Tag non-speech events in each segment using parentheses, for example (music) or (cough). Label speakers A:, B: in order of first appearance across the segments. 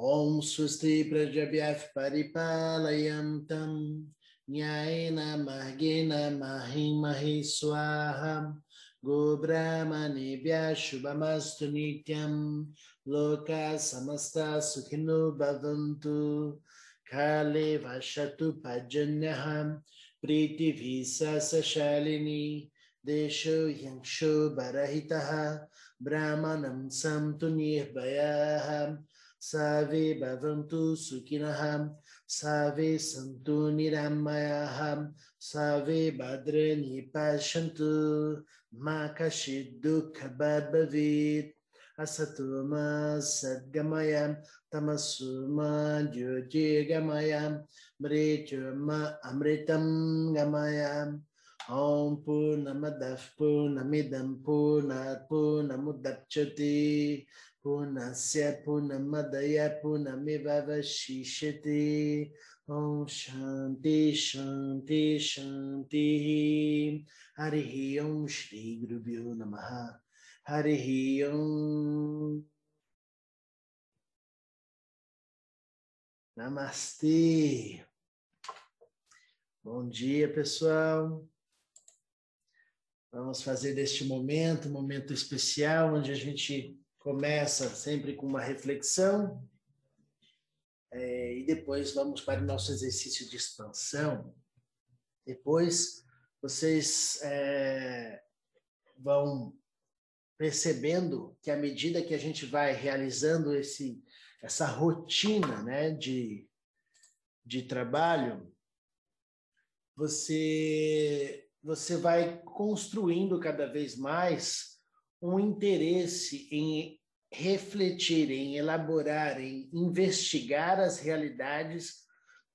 A: ॐ स्वस्ति प्रजभ्यः परिपालयन्तं न्यायेन मार्गेण महि महि स्वाहा। गोब्राह्मणेभ्यः शुभमस्तु नित्यं लोकाः समस्ताः सुखिनो भवन्तु। काले वसतु पर्जन्यः। प्रीतिभिः सशालिनी देशो ह्यंशो बरहितः। ब्राह्मणं सन्तु निर्भयाः। सर्वे भवन्तु सुखिनः सर्वे सन्तु निरामयाः सर्वे भद्राणि पश्यन्तु मा कश्चित् दुःखभाग् भवेत् असतो मा सद्गमय तमसु मा ज्योतिर्गमय मृत्युर्मा अमृतं गमय ॐ पूर्णमदः पूर्णमिदं पूर्णात् Purnasya Purnamadaya Purnamivavashishate Om Shanti Shanti Shanti. Harihi Om Shri Gurubhyo Namaha. Harihi Om. Namastê Bom dia, pessoal. Vamos fazer deste momento, momento especial, onde a gente começa sempre com uma reflexão é, e depois vamos para o nosso exercício de expansão. Depois vocês é, vão percebendo que à medida que a gente vai realizando esse, essa rotina né, de, de trabalho, você, você vai construindo cada vez mais um interesse em refletir, em elaborar, em investigar as realidades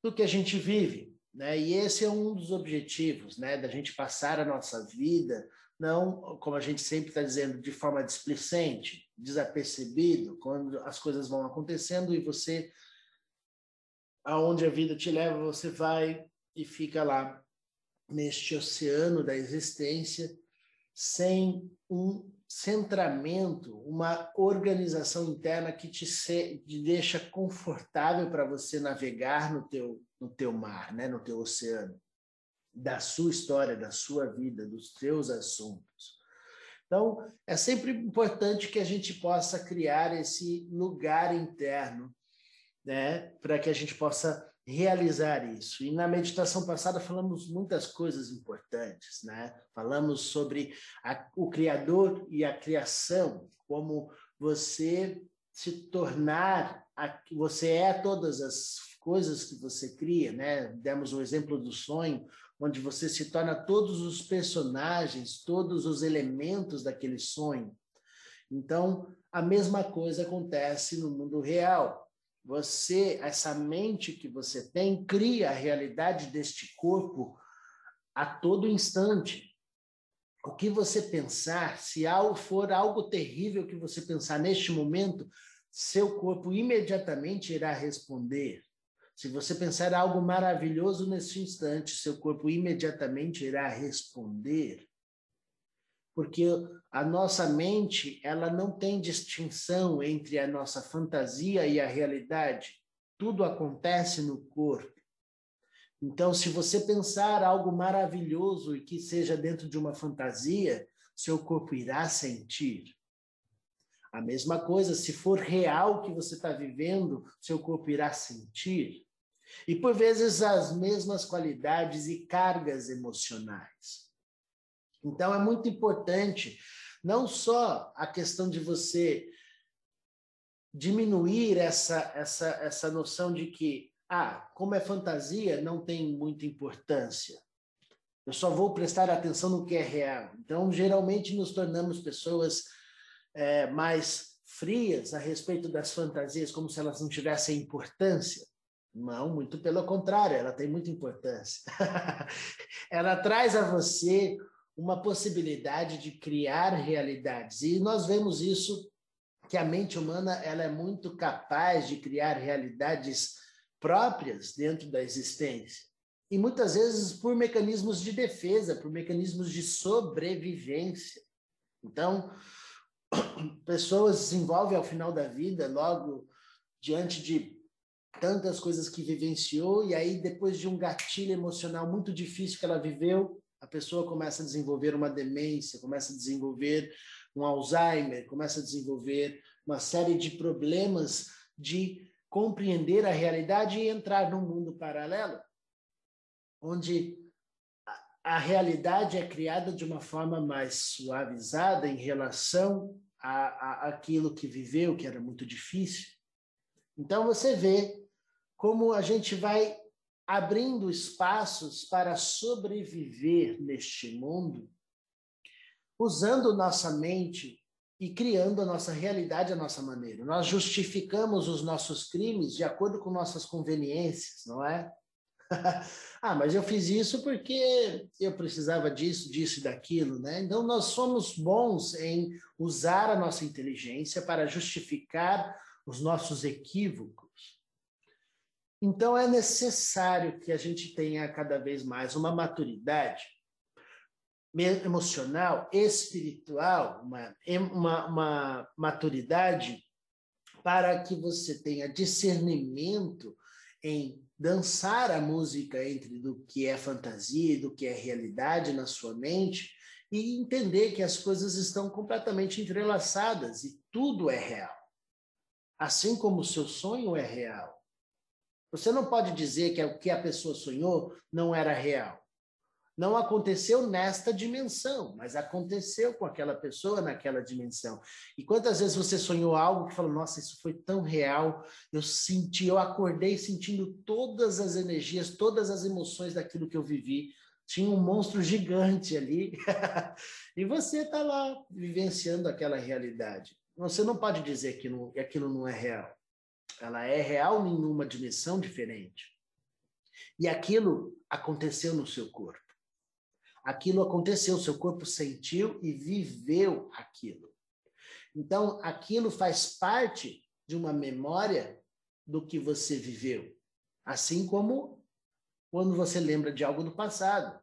A: do que a gente vive. Né? E esse é um dos objetivos, né? da gente passar a nossa vida, não, como a gente sempre está dizendo, de forma displicente, desapercebido, quando as coisas vão acontecendo e você, aonde a vida te leva, você vai e fica lá neste oceano da existência sem um centramento, uma organização interna que te, se, te deixa confortável para você navegar no teu, no teu mar, né, no teu oceano, da sua história, da sua vida, dos teus assuntos. Então, é sempre importante que a gente possa criar esse lugar interno, né, para que a gente possa realizar isso. E na meditação passada falamos muitas coisas importantes, né? Falamos sobre a, o Criador e a criação, como você se tornar, a, você é todas as coisas que você cria, né? Demos o exemplo do sonho, onde você se torna todos os personagens, todos os elementos daquele sonho. Então, a mesma coisa acontece no mundo real você, essa mente que você tem, cria a realidade deste corpo a todo instante. O que você pensar, se for algo terrível que você pensar neste momento, seu corpo imediatamente irá responder. Se você pensar algo maravilhoso nesse instante, seu corpo imediatamente irá responder porque a nossa mente ela não tem distinção entre a nossa fantasia e a realidade. Tudo acontece no corpo. Então, se você pensar algo maravilhoso e que seja dentro de uma fantasia, seu corpo irá sentir. A mesma coisa, se for real o que você está vivendo, seu corpo irá sentir. E por vezes as mesmas qualidades e cargas emocionais. Então é muito importante não só a questão de você diminuir essa essa essa noção de que ah, como é fantasia, não tem muita importância. Eu só vou prestar atenção no que é real. Então, geralmente nos tornamos pessoas é, mais frias a respeito das fantasias, como se elas não tivessem importância. Não, muito pelo contrário, ela tem muita importância. (laughs) ela traz a você uma possibilidade de criar realidades. E nós vemos isso que a mente humana ela é muito capaz de criar realidades próprias dentro da existência. E muitas vezes por mecanismos de defesa, por mecanismos de sobrevivência. Então, (coughs) pessoas desenvolvem ao final da vida, logo diante de tantas coisas que vivenciou, e aí, depois de um gatilho emocional muito difícil que ela viveu, a pessoa começa a desenvolver uma demência, começa a desenvolver um Alzheimer, começa a desenvolver uma série de problemas de compreender a realidade e entrar num mundo paralelo, onde a realidade é criada de uma forma mais suavizada em relação a, a aquilo que viveu, que era muito difícil. Então você vê como a gente vai abrindo espaços para sobreviver neste mundo, usando nossa mente e criando a nossa realidade à nossa maneira. Nós justificamos os nossos crimes de acordo com nossas conveniências, não é? (laughs) ah, mas eu fiz isso porque eu precisava disso, disso e daquilo, né? Então nós somos bons em usar a nossa inteligência para justificar os nossos equívocos. Então é necessário que a gente tenha cada vez mais uma maturidade emocional, espiritual, uma, uma, uma maturidade para que você tenha discernimento em dançar a música entre do que é fantasia e do que é realidade na sua mente e entender que as coisas estão completamente entrelaçadas e tudo é real. Assim como o seu sonho é real. Você não pode dizer que o que a pessoa sonhou não era real. Não aconteceu nesta dimensão, mas aconteceu com aquela pessoa naquela dimensão. E quantas vezes você sonhou algo que falou: Nossa, isso foi tão real, eu senti, eu acordei sentindo todas as energias, todas as emoções daquilo que eu vivi. Tinha um monstro gigante ali, (laughs) e você está lá vivenciando aquela realidade. Você não pode dizer que aquilo não é real. Ela é real em uma dimensão diferente. E aquilo aconteceu no seu corpo aquilo aconteceu, seu corpo sentiu e viveu aquilo. Então, aquilo faz parte de uma memória do que você viveu. Assim como quando você lembra de algo do passado.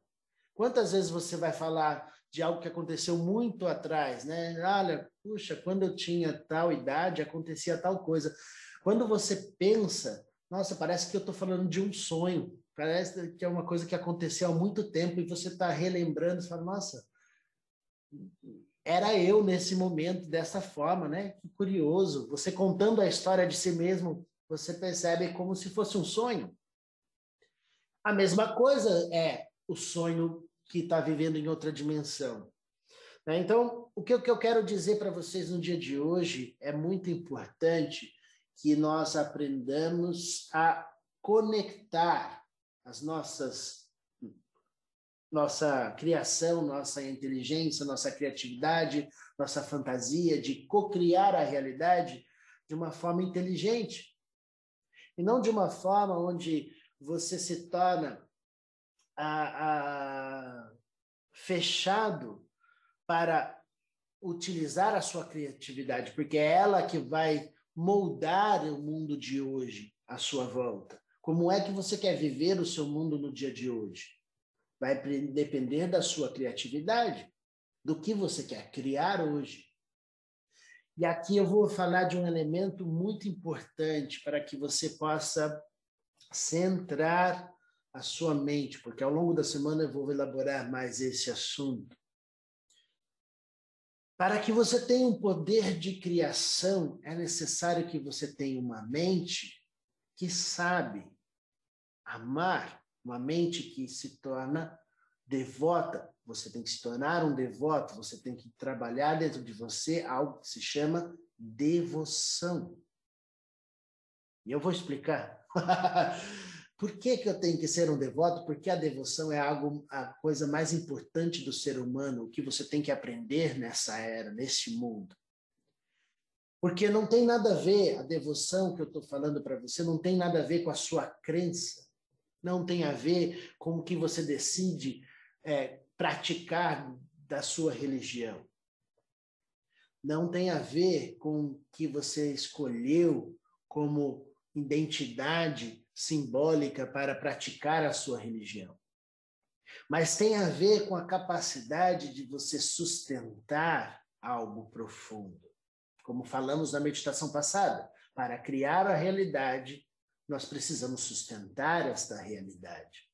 A: Quantas vezes você vai falar de algo que aconteceu muito atrás, né? Olha, puxa, quando eu tinha tal idade acontecia tal coisa. Quando você pensa, nossa, parece que eu estou falando de um sonho. Parece que é uma coisa que aconteceu há muito tempo e você está relembrando, você fala, nossa, era eu nesse momento dessa forma, né? Que curioso. Você contando a história de si mesmo, você percebe como se fosse um sonho. A mesma coisa é o sonho que está vivendo em outra dimensão. Né? Então, o que eu quero dizer para vocês no dia de hoje é muito importante que nós aprendamos a conectar as nossas nossa criação, nossa inteligência, nossa criatividade, nossa fantasia de cocriar a realidade de uma forma inteligente. E não de uma forma onde você se torna a, a, fechado para utilizar a sua criatividade, porque é ela que vai moldar o mundo de hoje à sua volta. Como é que você quer viver o seu mundo no dia de hoje? Vai depender da sua criatividade, do que você quer criar hoje. E aqui eu vou falar de um elemento muito importante para que você possa centrar a sua mente, porque ao longo da semana eu vou elaborar mais esse assunto. Para que você tenha um poder de criação, é necessário que você tenha uma mente que sabe amar, uma mente que se torna devota. Você tem que se tornar um devoto, você tem que trabalhar dentro de você algo que se chama devoção. E eu vou explicar. (laughs) Por que, que eu tenho que ser um devoto? Porque a devoção é algo, a coisa mais importante do ser humano, o que você tem que aprender nessa era, nesse mundo. Porque não tem nada a ver, a devoção que eu estou falando para você, não tem nada a ver com a sua crença, não tem a ver com o que você decide é, praticar da sua religião. Não tem a ver com o que você escolheu como identidade simbólica para praticar a sua religião. Mas tem a ver com a capacidade de você sustentar algo profundo como falamos na meditação passada, Para criar a realidade, nós precisamos sustentar esta realidade.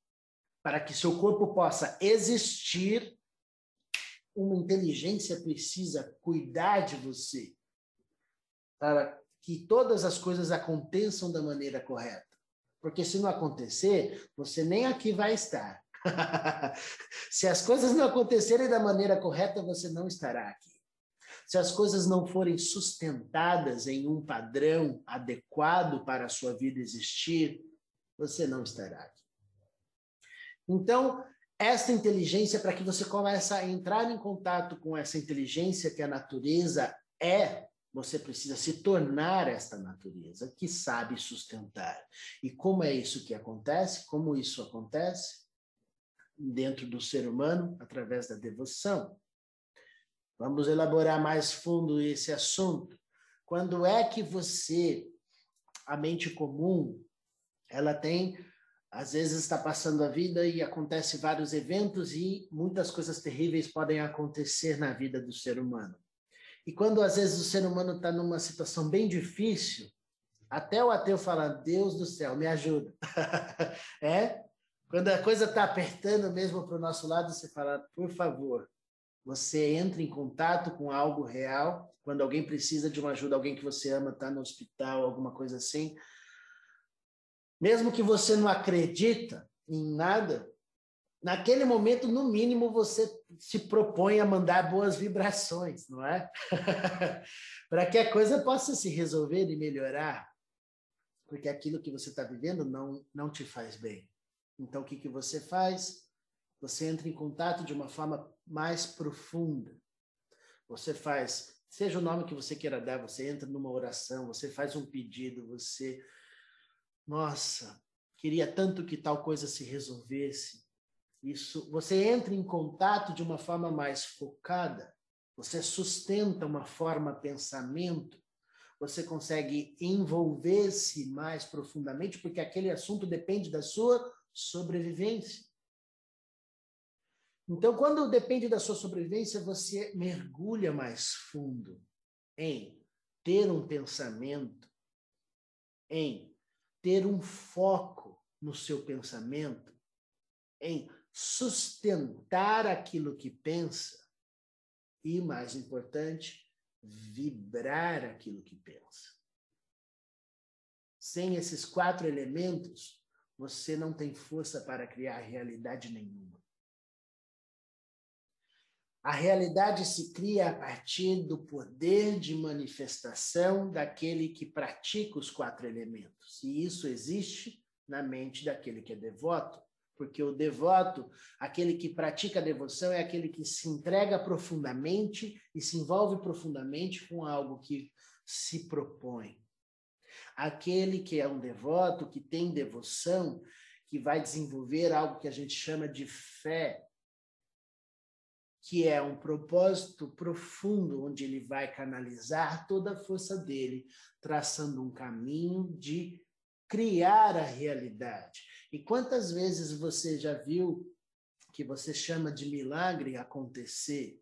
A: Para que seu corpo possa existir, uma inteligência precisa cuidar de você, para que todas as coisas aconteçam da maneira correta. Porque se não acontecer, você nem aqui vai estar. (laughs) se as coisas não acontecerem da maneira correta, você não estará aqui. Se as coisas não forem sustentadas em um padrão adequado para a sua vida existir, você não estará aqui. Então, esta inteligência, para que você comece a entrar em contato com essa inteligência que a natureza é, você precisa se tornar esta natureza que sabe sustentar. E como é isso que acontece? Como isso acontece? Dentro do ser humano, através da devoção. Vamos elaborar mais fundo esse assunto. Quando é que você, a mente comum, ela tem, às vezes está passando a vida e acontece vários eventos e muitas coisas terríveis podem acontecer na vida do ser humano. E quando às vezes o ser humano está numa situação bem difícil, até o ateu fala: Deus do céu, me ajuda. (laughs) é? Quando a coisa está apertando mesmo para o nosso lado, você fala: por favor, você entra em contato com algo real, quando alguém precisa de uma ajuda, alguém que você ama está no hospital, alguma coisa assim. Mesmo que você não acredita em nada, naquele momento, no mínimo, você se propõe a mandar boas vibrações, não é? (laughs) Para que a coisa possa se resolver e melhorar. Porque aquilo que você está vivendo não, não te faz bem. Então, o que, que você faz? Você entra em contato de uma forma mais profunda. Você faz, seja o nome que você queira dar, você entra numa oração, você faz um pedido, você. Nossa, queria tanto que tal coisa se resolvesse. Isso, você entra em contato de uma forma mais focada, você sustenta uma forma pensamento, você consegue envolver-se mais profundamente, porque aquele assunto depende da sua sobrevivência. Então, quando depende da sua sobrevivência, você mergulha mais fundo em ter um pensamento, em ter um foco no seu pensamento, em sustentar aquilo que pensa e, mais importante, vibrar aquilo que pensa. Sem esses quatro elementos, você não tem força para criar realidade nenhuma. A realidade se cria a partir do poder de manifestação daquele que pratica os quatro elementos. E isso existe na mente daquele que é devoto, porque o devoto, aquele que pratica a devoção, é aquele que se entrega profundamente e se envolve profundamente com algo que se propõe. Aquele que é um devoto, que tem devoção, que vai desenvolver algo que a gente chama de fé, que é um propósito profundo, onde ele vai canalizar toda a força dele, traçando um caminho de criar a realidade. E quantas vezes você já viu que você chama de milagre acontecer?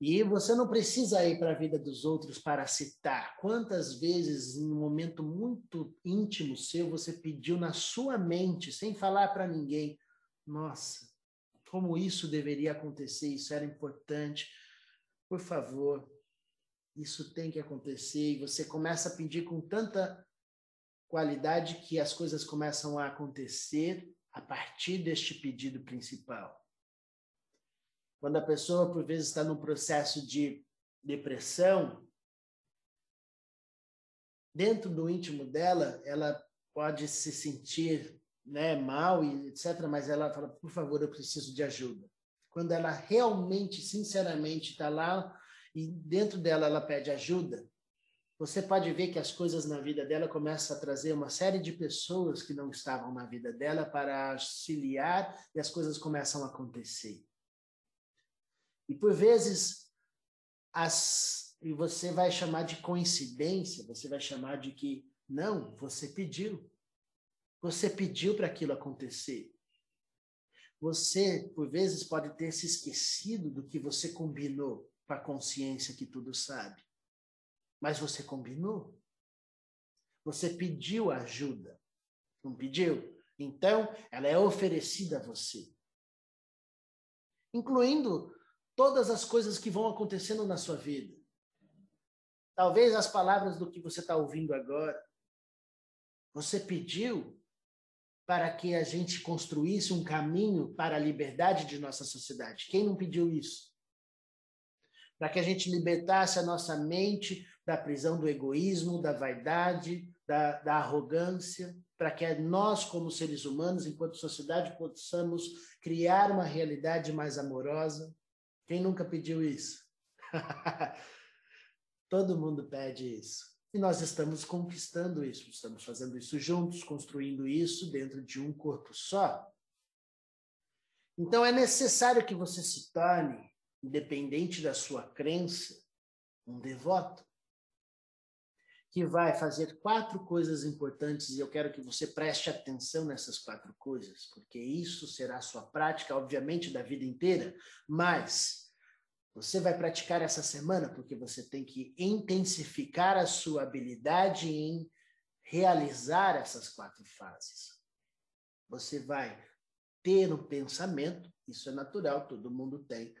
A: E você não precisa ir para a vida dos outros para citar. Quantas vezes, em um momento muito íntimo seu, você pediu na sua mente, sem falar para ninguém: Nossa, como isso deveria acontecer, isso era importante. Por favor, isso tem que acontecer. E você começa a pedir com tanta qualidade que as coisas começam a acontecer a partir deste pedido principal. Quando a pessoa, por vezes, está num processo de depressão, dentro do íntimo dela, ela pode se sentir né, mal e etc. Mas ela fala, por favor, eu preciso de ajuda. Quando ela realmente, sinceramente, está lá e dentro dela ela pede ajuda, você pode ver que as coisas na vida dela começam a trazer uma série de pessoas que não estavam na vida dela para auxiliar e as coisas começam a acontecer. E por vezes as e você vai chamar de coincidência, você vai chamar de que não, você pediu. Você pediu para aquilo acontecer. Você, por vezes, pode ter se esquecido do que você combinou com a consciência que tudo sabe. Mas você combinou. Você pediu ajuda. Não pediu? Então, ela é oferecida a você. Incluindo todas as coisas que vão acontecendo na sua vida. Talvez as palavras do que você está ouvindo agora. Você pediu para que a gente construísse um caminho para a liberdade de nossa sociedade. Quem não pediu isso? Para que a gente libertasse a nossa mente da prisão do egoísmo, da vaidade, da, da arrogância, para que nós, como seres humanos, enquanto sociedade, possamos criar uma realidade mais amorosa. Quem nunca pediu isso? (laughs) Todo mundo pede isso. E nós estamos conquistando isso, estamos fazendo isso juntos, construindo isso dentro de um corpo só. Então é necessário que você se torne, independente da sua crença, um devoto que vai fazer quatro coisas importantes e eu quero que você preste atenção nessas quatro coisas, porque isso será sua prática, obviamente, da vida inteira, mas você vai praticar essa semana porque você tem que intensificar a sua habilidade em realizar essas quatro fases. Você vai ter um pensamento, isso é natural, todo mundo tem,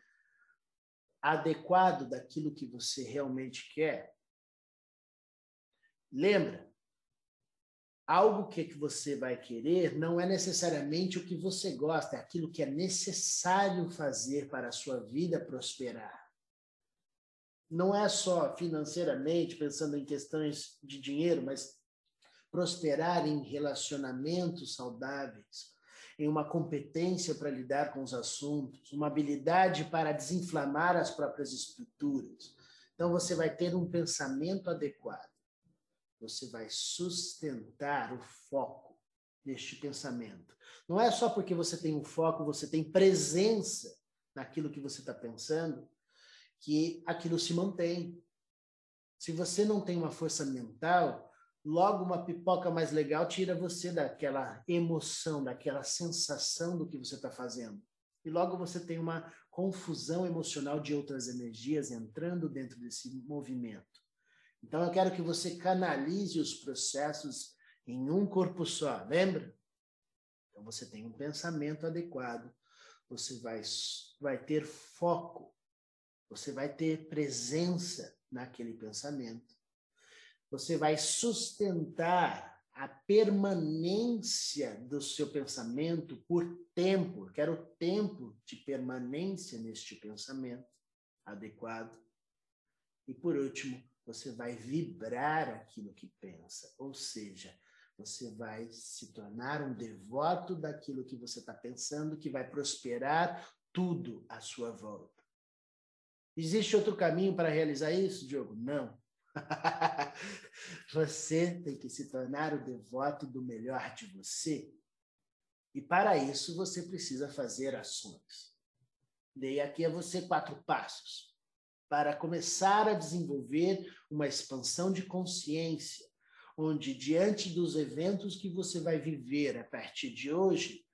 A: adequado daquilo que você realmente quer. Lembra, algo que, que você vai querer não é necessariamente o que você gosta, é aquilo que é necessário fazer para a sua vida prosperar. Não é só financeiramente, pensando em questões de dinheiro, mas prosperar em relacionamentos saudáveis, em uma competência para lidar com os assuntos, uma habilidade para desinflamar as próprias estruturas. Então, você vai ter um pensamento adequado você vai sustentar o foco neste pensamento. Não é só porque você tem um foco, você tem presença naquilo que você está pensando, que aquilo se mantém. Se você não tem uma força mental, logo uma pipoca mais legal tira você daquela emoção, daquela sensação do que você está fazendo. E logo você tem uma confusão emocional de outras energias entrando dentro desse movimento. Então eu quero que você canalize os processos em um corpo só, lembra? Então você tem um pensamento adequado, você vai, vai ter foco, você vai ter presença naquele pensamento, você vai sustentar a permanência do seu pensamento por tempo, quero tempo de permanência neste pensamento adequado. E por último, você vai vibrar aquilo que pensa, ou seja, você vai se tornar um devoto daquilo que você está pensando, que vai prosperar tudo à sua volta. Existe outro caminho para realizar isso, Diogo? Não. (laughs) você tem que se tornar o devoto do melhor de você. E para isso você precisa fazer ações. Dei aqui a você quatro passos para começar a desenvolver uma expansão de consciência, onde, diante dos eventos que você vai viver a partir de hoje,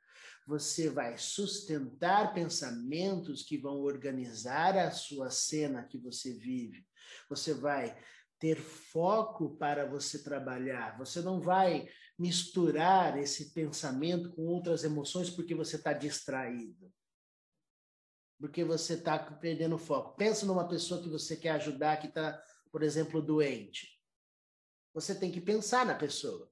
A: você vai sustentar pensamentos que vão organizar a sua cena que você vive. Você vai ter foco para você trabalhar. Você não vai misturar esse pensamento com outras emoções porque você está distraído porque você está perdendo foco. Pensa numa pessoa que você quer ajudar, que está, por exemplo, doente. Você tem que pensar na pessoa.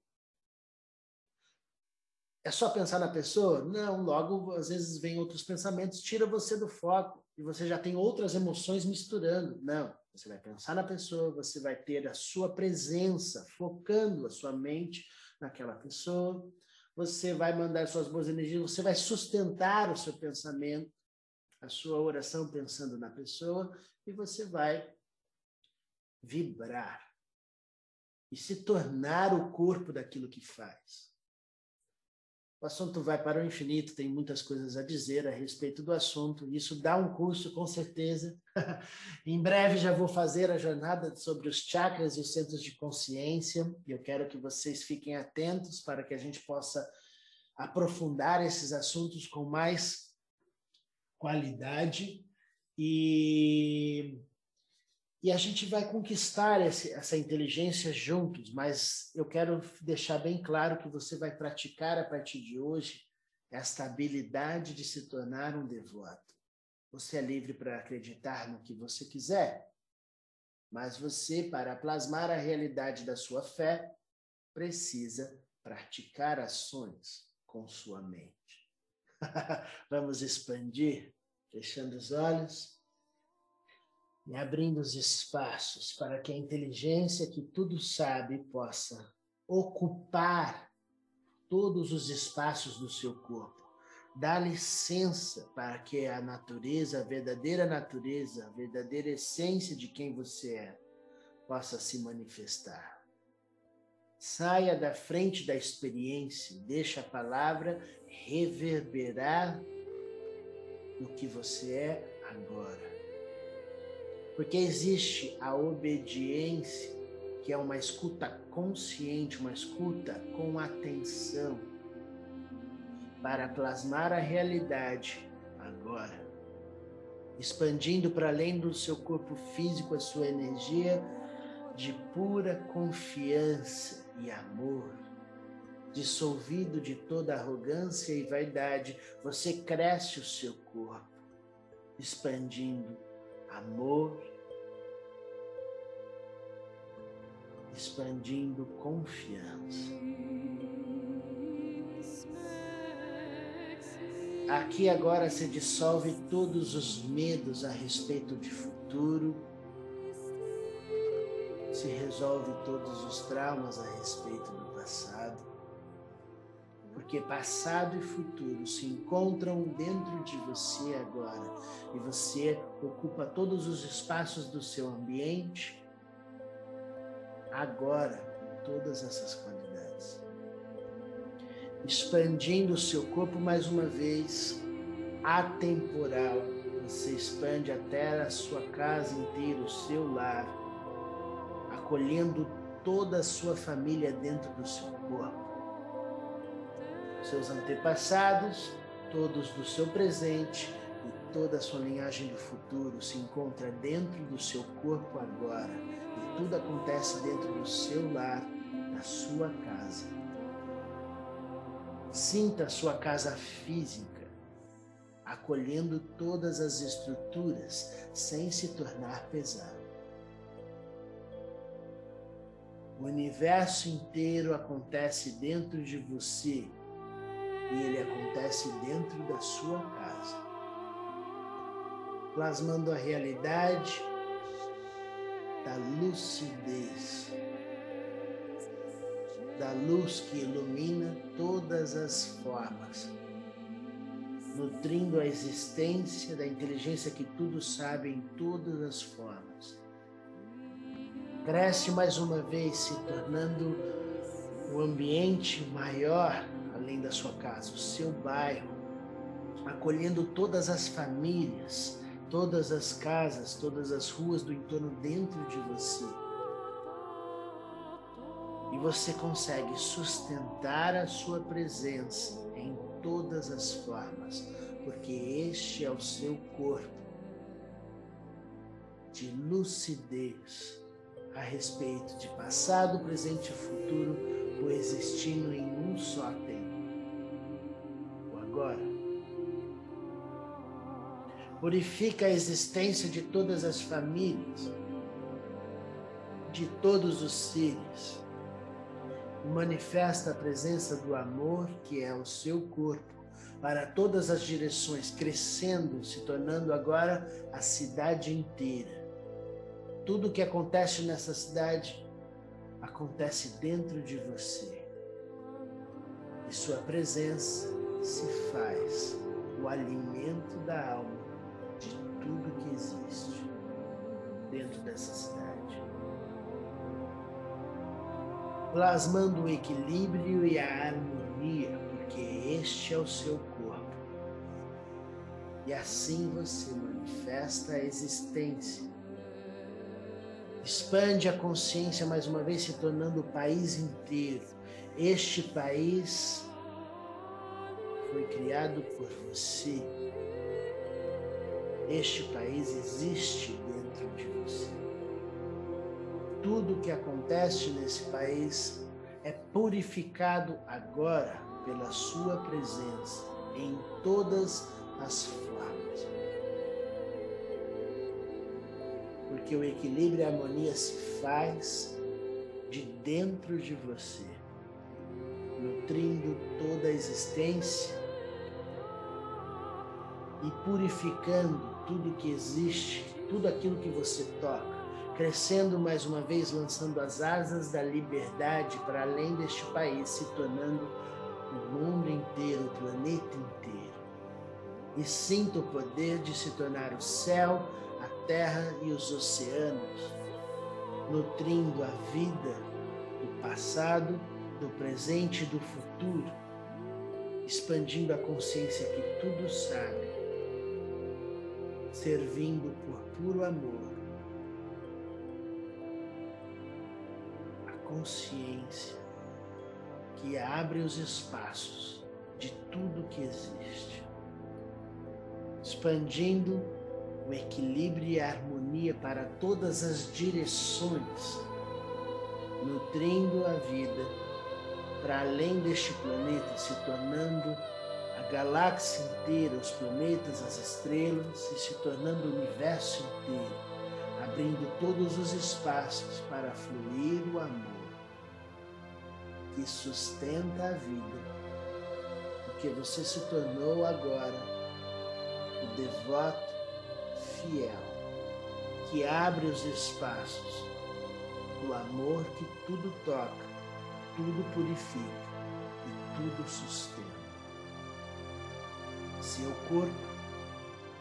A: É só pensar na pessoa? Não, logo às vezes vem outros pensamentos, tira você do foco e você já tem outras emoções misturando. Não, você vai pensar na pessoa, você vai ter a sua presença, focando a sua mente naquela pessoa. Você vai mandar suas boas energias, você vai sustentar o seu pensamento a sua oração pensando na pessoa e você vai vibrar e se tornar o corpo daquilo que faz. O assunto vai para o infinito, tem muitas coisas a dizer a respeito do assunto. Isso dá um curso, com certeza. (laughs) em breve já vou fazer a jornada sobre os chakras e os centros de consciência. E eu quero que vocês fiquem atentos para que a gente possa aprofundar esses assuntos com mais qualidade e, E a gente vai conquistar esse, essa inteligência juntos, mas eu quero deixar bem claro que você vai praticar a partir de hoje esta habilidade de se tornar um devoto. Você é livre para acreditar no que você quiser, mas você, para plasmar a realidade da sua fé, precisa praticar ações com sua mente. (laughs) Vamos expandir, fechando os olhos e abrindo os espaços para que a inteligência que tudo sabe possa ocupar todos os espaços do seu corpo. Dá licença para que a natureza, a verdadeira natureza, a verdadeira essência de quem você é, possa se manifestar. Saia da frente da experiência, deixa a palavra reverberar no que você é agora. Porque existe a obediência, que é uma escuta consciente, uma escuta com atenção, para plasmar a realidade agora, expandindo para além do seu corpo físico a sua energia de pura confiança e amor. Dissolvido de toda arrogância e vaidade, você cresce o seu corpo, expandindo amor, expandindo confiança. Aqui agora se dissolve todos os medos a respeito de futuro, se resolve todos os traumas a respeito do passado. Porque passado e futuro se encontram dentro de você agora. E você ocupa todos os espaços do seu ambiente agora com todas essas qualidades. Expandindo o seu corpo mais uma vez, atemporal, você expande até a sua casa inteira, o seu lar, acolhendo toda a sua família dentro do seu corpo seus antepassados, todos do seu presente e toda a sua linhagem do futuro se encontra dentro do seu corpo agora. E tudo acontece dentro do seu lar, na sua casa. Sinta a sua casa física, acolhendo todas as estruturas sem se tornar pesado. O universo inteiro acontece dentro de você. E ele acontece dentro da sua casa, plasmando a realidade da lucidez, da luz que ilumina todas as formas, nutrindo a existência da inteligência que tudo sabe em todas as formas. Cresce mais uma vez, se tornando o ambiente maior além da sua casa, o seu bairro, acolhendo todas as famílias, todas as casas, todas as ruas do entorno dentro de você. E você consegue sustentar a sua presença em todas as formas, porque este é o seu corpo de lucidez a respeito de passado, presente e futuro, coexistindo em um só tempo agora. Purifica a existência de todas as famílias, de todos os seres. Manifesta a presença do amor, que é o seu corpo, para todas as direções, crescendo, se tornando agora a cidade inteira. Tudo o que acontece nessa cidade acontece dentro de você. E sua presença se faz o alimento da alma de tudo que existe dentro dessa cidade. Plasmando o equilíbrio e a harmonia, porque este é o seu corpo. E assim você manifesta a existência. Expande a consciência mais uma vez, se tornando o país inteiro. Este país foi criado por você. Este país existe dentro de você. tudo o que acontece nesse país é purificado agora pela Sua presença em todas as formas. Porque o equilíbrio e a harmonia se faz de dentro de você, nutrindo toda a existência e purificando tudo que existe, tudo aquilo que você toca, crescendo mais uma vez, lançando as asas da liberdade para além deste país, se tornando o mundo inteiro, o planeta inteiro. E sinta o poder de se tornar o céu, terra e os oceanos, nutrindo a vida do passado, do presente e do futuro, expandindo a consciência que tudo sabe, servindo por puro amor, a consciência que abre os espaços de tudo que existe, expandindo o equilíbrio e a harmonia para todas as direções, nutrindo a vida para além deste planeta, se tornando a galáxia inteira, os planetas, as estrelas, e se tornando o universo inteiro, abrindo todos os espaços para fluir o amor que sustenta a vida, porque você se tornou agora o devoto fiel, que abre os espaços, o amor que tudo toca, tudo purifica e tudo sustenta. Seu corpo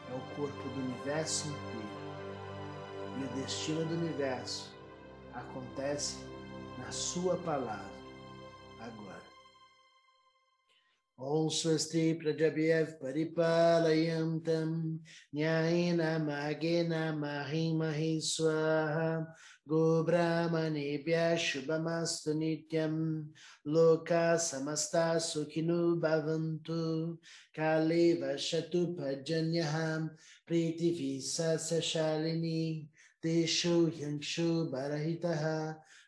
A: é o corpo do universo inteiro e o destino do universo acontece na Sua palavra Om Swasti Prajabhyav Paripalayam Nyayena Magena Mahi Mahi Swaha Gobrahmanebhya Shubhamastu Nityam Loka Samasta Sukhinu Bhavantu Kale Vashatu Pajanyaham Pritivi Sasashalini Teshu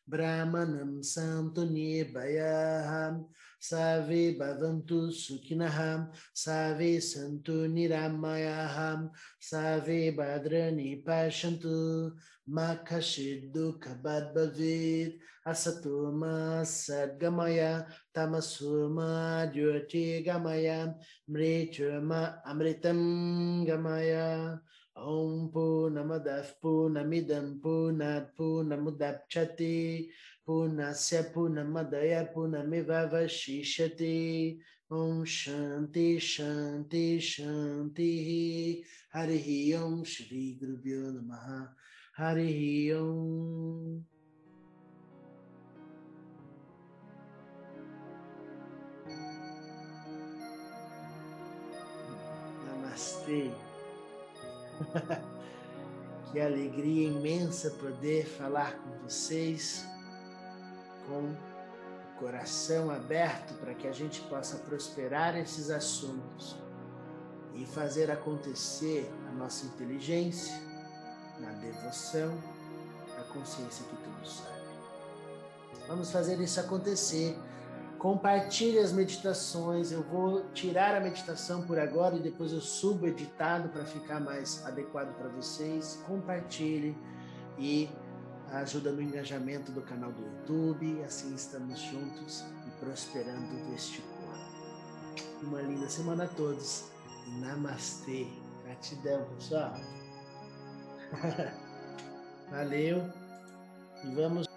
A: Brahmanam Santo savi Save Bhavantu Sukhinaham, savi Santo Niramayaham, Save Bhadrani Pashantu, Makashidu Kabad Bhavid, Asatuma Sadgamaya, Tamasuma Dhyoti Gamaya, Mrityama Amritam Gamaya. Om Purnamadav Purnamidam Purnat Purnamudapchati Punasya Punamadaya Punamivavashishati Om Shanti Shanti Shanti Hari Om Shri Gurubhyo Namaha. Hari Om. Namastê. (laughs) que alegria imensa poder falar com vocês com o coração aberto para que a gente possa prosperar esses assuntos e fazer acontecer a nossa inteligência na devoção, na consciência que tudo sabe. Vamos fazer isso acontecer. Compartilhe as meditações. Eu vou tirar a meditação por agora e depois eu subo editado para ficar mais adequado para vocês. Compartilhe e ajuda no engajamento do canal do YouTube. Assim estamos juntos e prosperando deste corpo. Uma linda semana a todos. Namastê. Gratidão, pessoal. (laughs) Valeu. E vamos